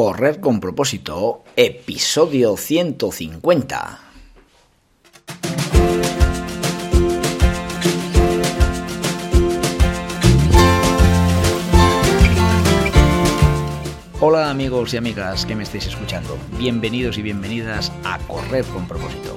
Correr con propósito, episodio 150. Hola amigos y amigas que me estáis escuchando, bienvenidos y bienvenidas a Correr con propósito,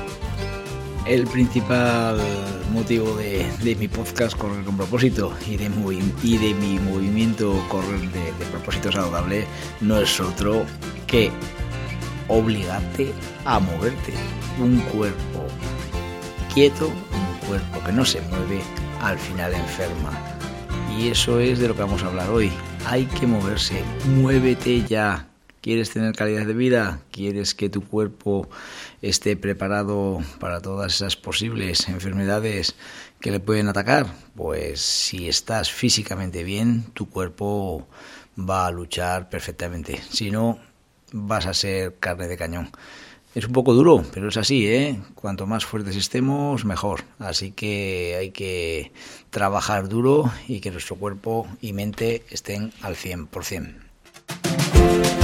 el principal motivo de, mi podcast Correr con propósito y de, mi movimiento Correr de, de, propósito saludable no es otro que obligarte a moverte. Un cuerpo quieto, un cuerpo que no se mueve, al final enferma. Y eso es de lo que vamos a hablar hoy. Hay que moverse, muévete ya. ¿Quieres tener calidad de vida? ¿Quieres que tu cuerpo esté preparado para todas esas posibles enfermedades que le pueden atacar? Pues si estás físicamente bien, tu cuerpo va a luchar perfectamente. Si no, vas a ser carne de cañón. Es un poco duro, pero es así, ¿eh? Cuanto más fuertes estemos, mejor. Así que hay que trabajar duro y que nuestro cuerpo y mente estén al 100%.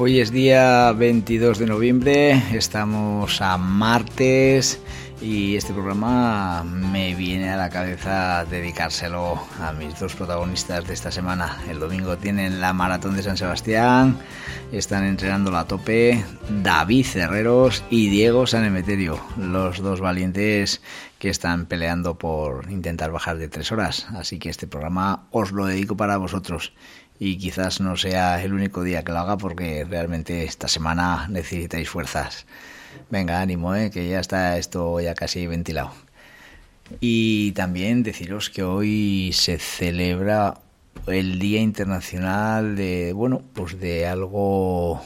Hoy es día 22 de noviembre, estamos a martes y este programa me viene a la cabeza dedicárselo a mis dos protagonistas de esta semana. El domingo tienen la maratón de San Sebastián, están entrenando la tope David Cerreros y Diego San Emeterio, los dos valientes que están peleando por intentar bajar de tres horas. Así que este programa os lo dedico para vosotros y quizás no sea el único día que lo haga porque realmente esta semana necesitáis fuerzas. Venga, ánimo, ¿eh? que ya está esto ya casi ventilado. Y también deciros que hoy se celebra el Día Internacional de, bueno, pues de algo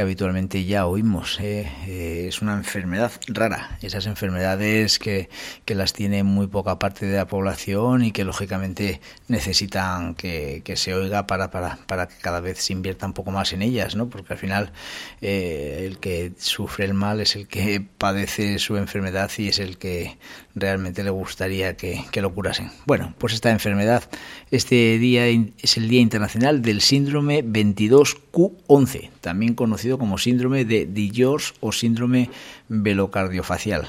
habitualmente ya oímos. ¿eh? Eh, es una enfermedad rara, esas enfermedades que, que, las tiene muy poca parte de la población y que lógicamente necesitan que, que se oiga para, para, para, que cada vez se invierta un poco más en ellas, ¿no? porque al final eh, el que sufre el mal es el que padece su enfermedad y es el que realmente le gustaría que, que lo curasen. Bueno, pues esta enfermedad, este día es el Día Internacional del Síndrome 22Q11, también conocido como síndrome de Dijors o síndrome velocardiofacial.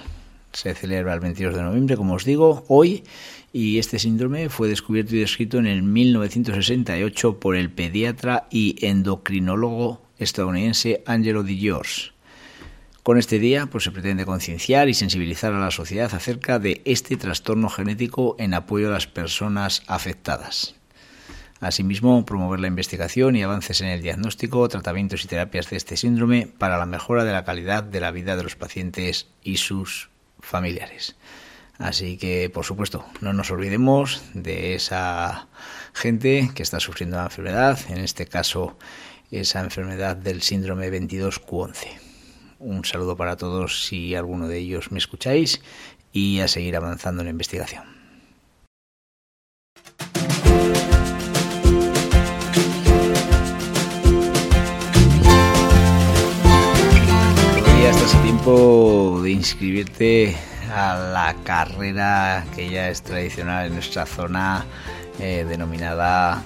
Se celebra el 22 de noviembre, como os digo, hoy, y este síndrome fue descubierto y descrito en el 1968 por el pediatra y endocrinólogo estadounidense Angelo Dijors. Con este día pues, se pretende concienciar y sensibilizar a la sociedad acerca de este trastorno genético en apoyo a las personas afectadas. Asimismo, promover la investigación y avances en el diagnóstico, tratamientos y terapias de este síndrome para la mejora de la calidad de la vida de los pacientes y sus familiares. Así que, por supuesto, no nos olvidemos de esa gente que está sufriendo la enfermedad, en este caso esa enfermedad del síndrome 22Q11. Un saludo para todos si alguno de ellos me escucháis y a seguir avanzando en la investigación. De inscribirte a la carrera que ya es tradicional en nuestra zona eh, denominada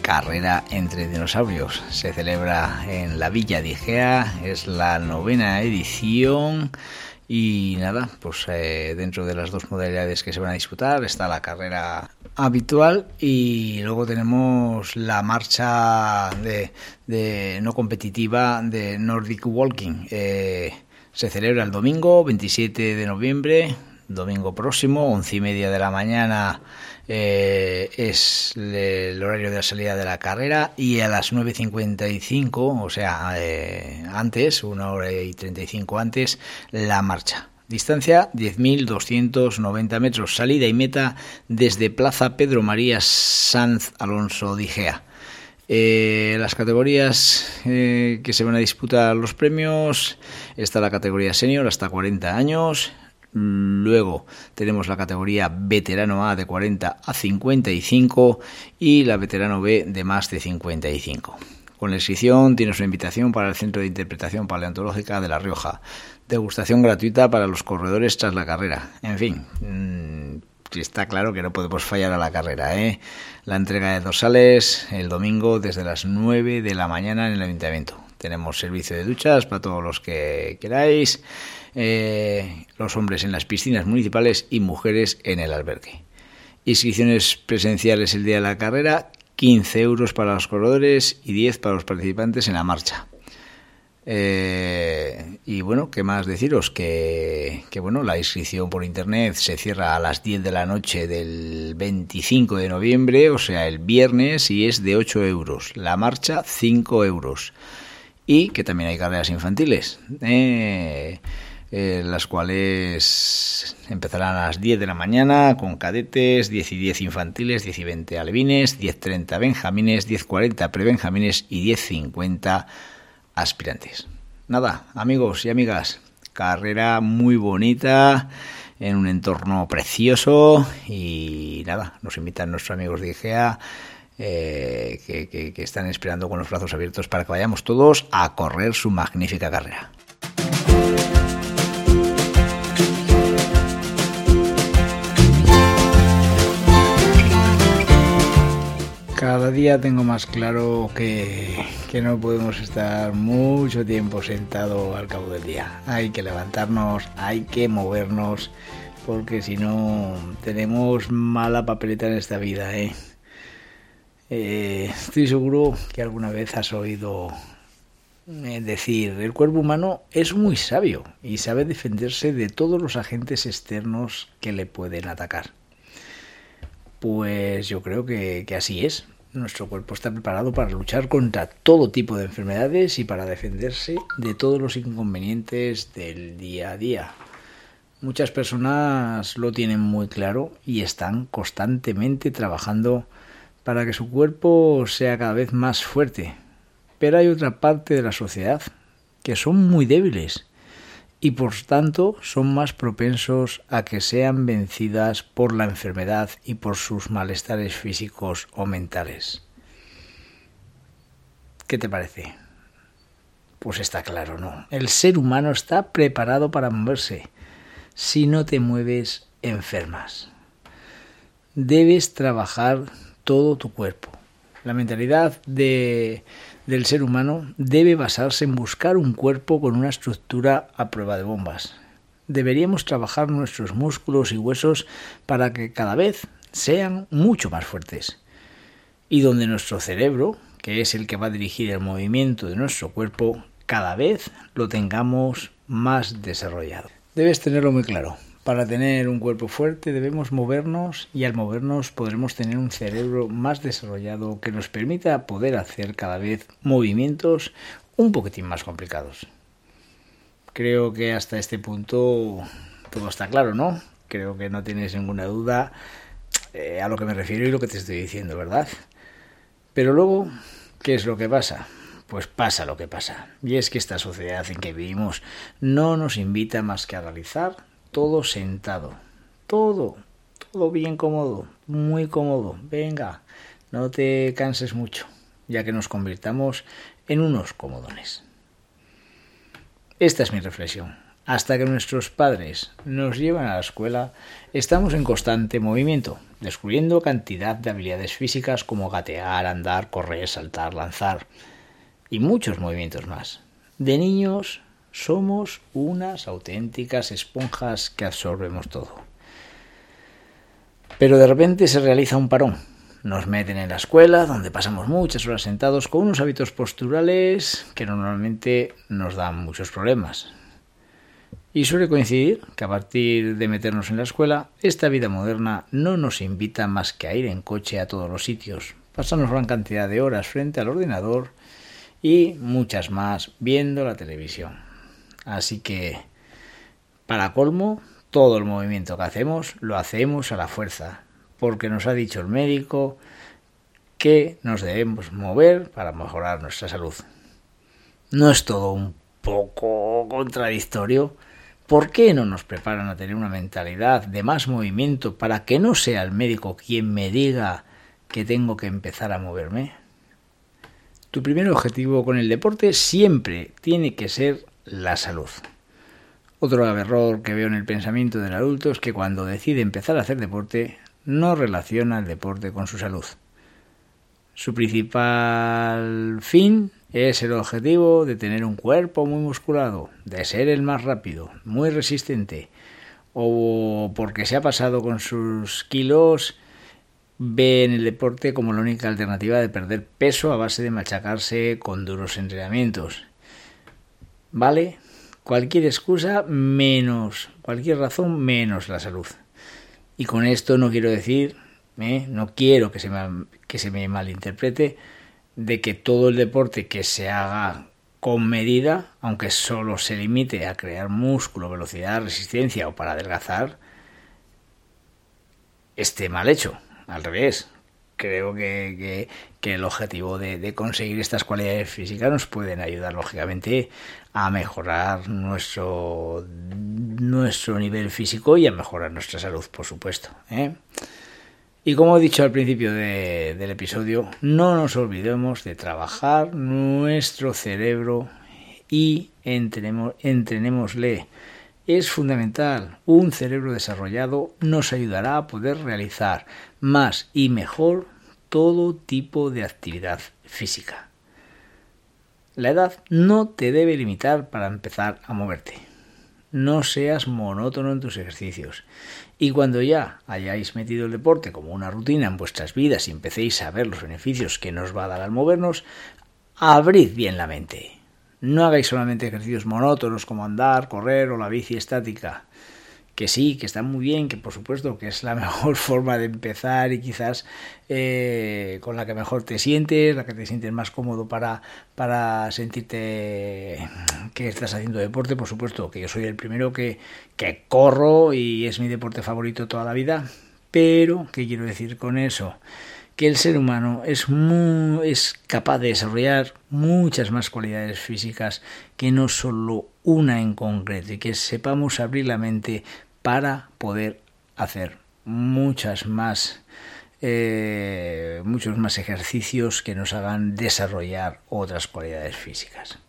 Carrera entre Dinosaurios. Se celebra en la Villa de Igea, es la novena edición. Y nada, pues eh, dentro de las dos modalidades que se van a disputar está la carrera habitual y luego tenemos la marcha de, no competitiva de Nordic Walking. Eh, se celebra el domingo 27 de noviembre, domingo próximo, once y media de la mañana eh, es el horario de la salida de la carrera y a las 9.55, o sea, eh, antes, una hora y 35 antes, la marcha. Distancia 10.290 metros, salida y meta desde Plaza Pedro María Sanz Alonso Digea. Eh, las categorías eh, que se van a disputar los premios, está la categoría senior hasta 40 años, Luego tenemos la categoría veterano A de 40 a 55 y la veterano B de más de 55. Con la inscripción tienes una invitación para el Centro de Interpretación Paleontológica de La Rioja. Degustación gratuita para los corredores tras la carrera. En fin, mmm, está claro que no podemos fallar a la carrera. ¿eh? La entrega de dorsales el domingo desde las 9 de la mañana en el ayuntamiento. Tenemos servicio de duchas para todos los que queráis eh, los hombres en las piscinas municipales y mujeres en el albergue. Inscripciones presenciales el día de la carrera, 15 euros para los corredores y 10 para los participantes en la marcha. Eh, y bueno, ¿qué más deciros? Que, que, bueno, la inscripción por internet se cierra a las 10 de la noche del 25 de noviembre, o sea, el viernes, y es de 8 euros. La marcha, 5 euros. Y que también hay carreras infantiles. Eh, eh, las cuales empezarán a las 10 de la mañana con cadetes, 10 y 10 infantiles, 10 y 20 alevines, 10.30 benjamines, 10.40 prebenjamines y 10.50 aspirantes. Nada, amigos y amigas, carrera muy bonita en un entorno precioso y nada, nos invitan nuestros amigos de IGEA eh, que, que están esperando con los brazos abiertos para que vayamos todos a correr su magnífica carrera. Cada día tengo más claro que, que, no podemos estar mucho tiempo sentado al cabo del día. Hay que levantarnos, hay que movernos, porque si no tenemos mala papeleta en esta vida. ¿eh? Eh, estoy seguro que alguna vez has oído eh, decir, el cuerpo humano es muy sabio y sabe defenderse de todos los agentes externos que le pueden atacar. Pues yo creo que, que así es. Nuestro cuerpo está preparado para luchar contra todo tipo de enfermedades y para defenderse de todos los inconvenientes del día a día. Muchas personas lo tienen muy claro y están constantemente trabajando para que su cuerpo sea cada vez más fuerte. Pero hay otra parte de la sociedad que son muy débiles y por tanto son más propensos a que sean vencidas por la enfermedad y por sus malestares físicos o mentales. ¿Qué te parece? Pues está claro, ¿no? El ser humano está preparado para moverse. Si no te mueves, enfermas. Debes trabajar todo tu cuerpo. La mentalidad de del ser humano debe basarse en buscar un cuerpo con una estructura a prueba de bombas. Deberíamos trabajar nuestros músculos y huesos para que cada vez sean mucho más fuertes. Y donde nuestro cerebro, que es el que va a dirigir el movimiento de nuestro cuerpo, cada vez lo tengamos más desarrollado. Debes tenerlo muy claro. Para tener un cuerpo fuerte debemos movernos y al movernos podremos tener un cerebro más desarrollado que nos permita poder hacer cada vez movimientos un poquitín más complicados. Creo que hasta este punto todo está claro, ¿no? Creo que no tienes ninguna duda eh, a lo que me refiero y lo que te estoy diciendo, ¿verdad? Pero luego, ¿qué es lo que pasa? Pues pasa lo que pasa. Y es que esta sociedad en que vivimos no nos invita más que a realizar todo sentado, todo, todo bien cómodo, muy cómodo. Venga, no te canses mucho, ya que nos convirtamos en unos comodones. Esta es mi reflexión. Hasta que nuestros padres nos llevan a la escuela, estamos en constante movimiento, descubriendo cantidad de habilidades físicas como gatear, andar, correr, saltar, lanzar y muchos movimientos más. De niños somos unas auténticas esponjas que absorbemos todo. Pero de repente se realiza un parón. Nos meten en la escuela, donde pasamos muchas horas sentados con unos hábitos posturales que normalmente nos dan muchos problemas. Y suele coincidir que a partir de meternos en la escuela, esta vida moderna no nos invita más que a ir en coche a todos los sitios, pasarnos gran cantidad de horas frente al ordenador y muchas más viendo la televisión. Así que, para colmo, todo el movimiento que hacemos lo hacemos a la fuerza, porque nos ha dicho el médico que nos debemos mover para mejorar nuestra salud. ¿No es todo un poco contradictorio? ¿Por qué no nos preparan a tener una mentalidad de más movimiento para que no sea el médico quien me diga que tengo que empezar a moverme? Tu primer objetivo con el deporte siempre tiene que ser la salud. Otro error que veo en el pensamiento del adulto es que cuando decide empezar a hacer deporte no relaciona el deporte con su salud. Su principal fin es el objetivo de tener un cuerpo muy musculado, de ser el más rápido, muy resistente, o porque se ha pasado con sus kilos, ve en el deporte como la única alternativa de perder peso a base de machacarse con duros entrenamientos. ¿Vale? Cualquier excusa menos, cualquier razón menos la salud. Y con esto no quiero decir, ¿eh? no quiero que se, me, que se me malinterprete, de que todo el deporte que se haga con medida, aunque solo se limite a crear músculo, velocidad, resistencia o para adelgazar, esté mal hecho. Al revés, creo que, el objetivo de, conseguir estas cualidades físicas nos pueden ayudar, lógicamente, a mejorar nuestro, nuestro nivel físico y a mejorar nuestra salud, por supuesto. ¿eh? Y como he dicho al principio del episodio, no nos olvidemos de trabajar nuestro cerebro y entrenemos, entrenémosle. Es fundamental. Un cerebro desarrollado nos ayudará a poder realizar más y mejor todo tipo de actividad física. La edad no te debe limitar para empezar a moverte. No seas monótono en tus ejercicios. Y cuando ya hayáis metido el deporte como una rutina en vuestras vidas y empecéis a ver los beneficios que nos va a dar al movernos, abrid bien la mente. No hagáis solamente ejercicios monótonos como andar, correr o la bici estática que sí, que está muy bien, que por supuesto que es la mejor forma de empezar y quizás eh, con la que mejor te sientes, la que te sientes más cómodo para, para sentirte que estás haciendo deporte, por supuesto que yo soy el primero que, que corro y es mi deporte favorito toda la vida, pero ¿qué quiero decir con eso? Que el ser humano es, es capaz de desarrollar muchas más cualidades físicas que no solo una en concreto y que sepamos abrir la mente para poder hacer muchas más eh, muchos más ejercicios que nos hagan desarrollar otras cualidades físicas.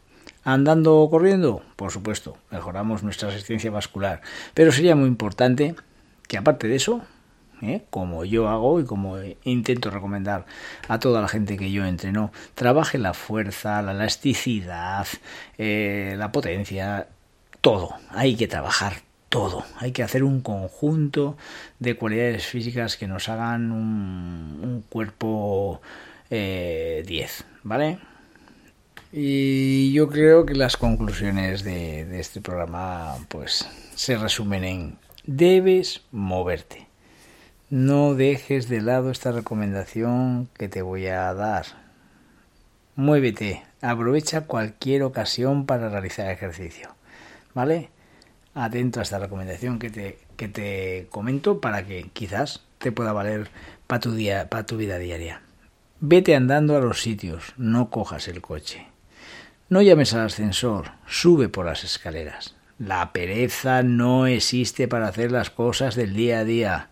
Andando o corriendo, por supuesto, mejoramos nuestra resistencia vascular, pero sería muy importante que aparte de eso, ¿eh? como yo hago y como intento recomendar a toda la gente que yo entreno, trabaje la fuerza, la elasticidad, eh, la potencia, todo. Hay que trabajar todo. Hay que hacer un conjunto de cualidades físicas que nos hagan un, cuerpo 10, eh, ¿vale? Y yo creo que las conclusiones de, de este programa pues se resumen en debes moverte. No dejes de lado esta recomendación que te voy a dar. Muévete, aprovecha cualquier ocasión para realizar ejercicio. ¿Vale? atento a esta recomendación que te, que te comento para que quizás te pueda valer para tu, día, para tu vida diaria. Vete andando a los sitios, no cojas el coche. No llames al ascensor, sube por las escaleras. La pereza no existe para hacer las cosas del día a día.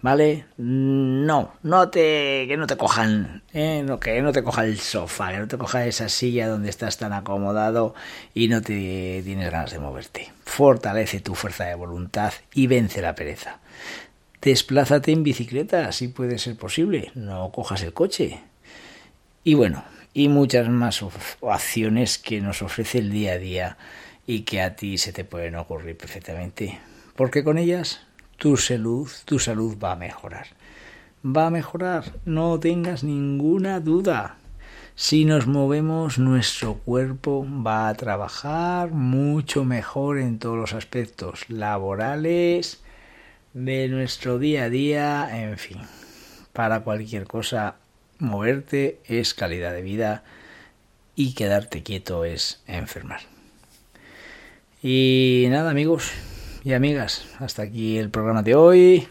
¿Vale? No, no te, que no te cojan, ¿eh? no, que no te coja el sofá, que no te coja esa silla donde estás tan acomodado y no te tienes ganas de moverte. Fortalece tu fuerza de voluntad y vence la pereza. Desplázate en bicicleta, si puede ser posible, no cojas el coche. Y bueno, y muchas más opciones que nos ofrece el día a día y que a ti se te pueden ocurrir perfectamente, porque con ellas tu salud, tu salud va a mejorar. Va a mejorar, no tengas ninguna duda. Si nos movemos, nuestro cuerpo va a trabajar mucho mejor en todos los aspectos laborales, de nuestro día a día, en fin. Para cualquier cosa, moverte es calidad de vida y quedarte quieto es enfermar. Y nada amigos, y amigas, hasta aquí el programa de hoy.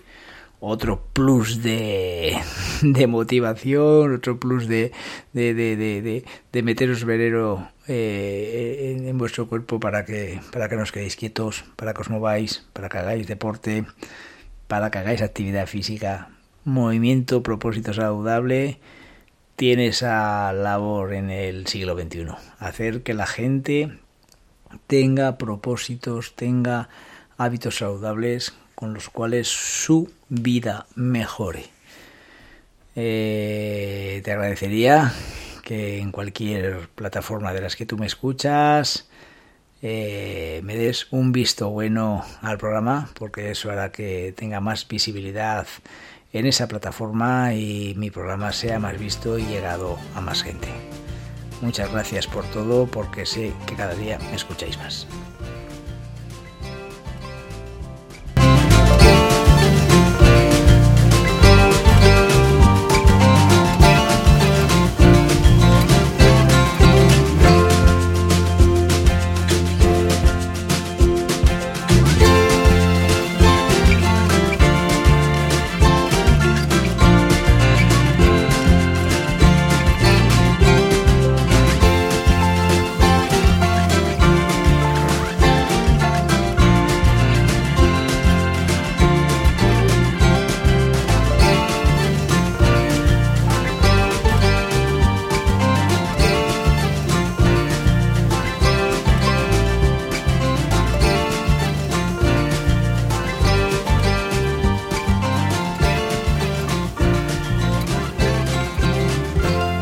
otro plus de, de motivación, otro plus de, de, de, de meteros veneno eh, en, vuestro cuerpo para que, para que no os quedéis quietos, para que os mováis, para que hagáis deporte, para que hagáis actividad física, movimiento, propósito saludable, tiene esa labor en el siglo XXI. Hacer que la gente tenga propósitos, tenga hábitos saludables con los cuales su vida mejore. Eh, te agradecería que en cualquier plataforma de las que tú me escuchas eh, me des un visto bueno al programa porque eso hará que tenga más visibilidad en esa plataforma y mi programa sea más visto y llegado a más gente. Muchas gracias por todo porque sé que cada día me escucháis más.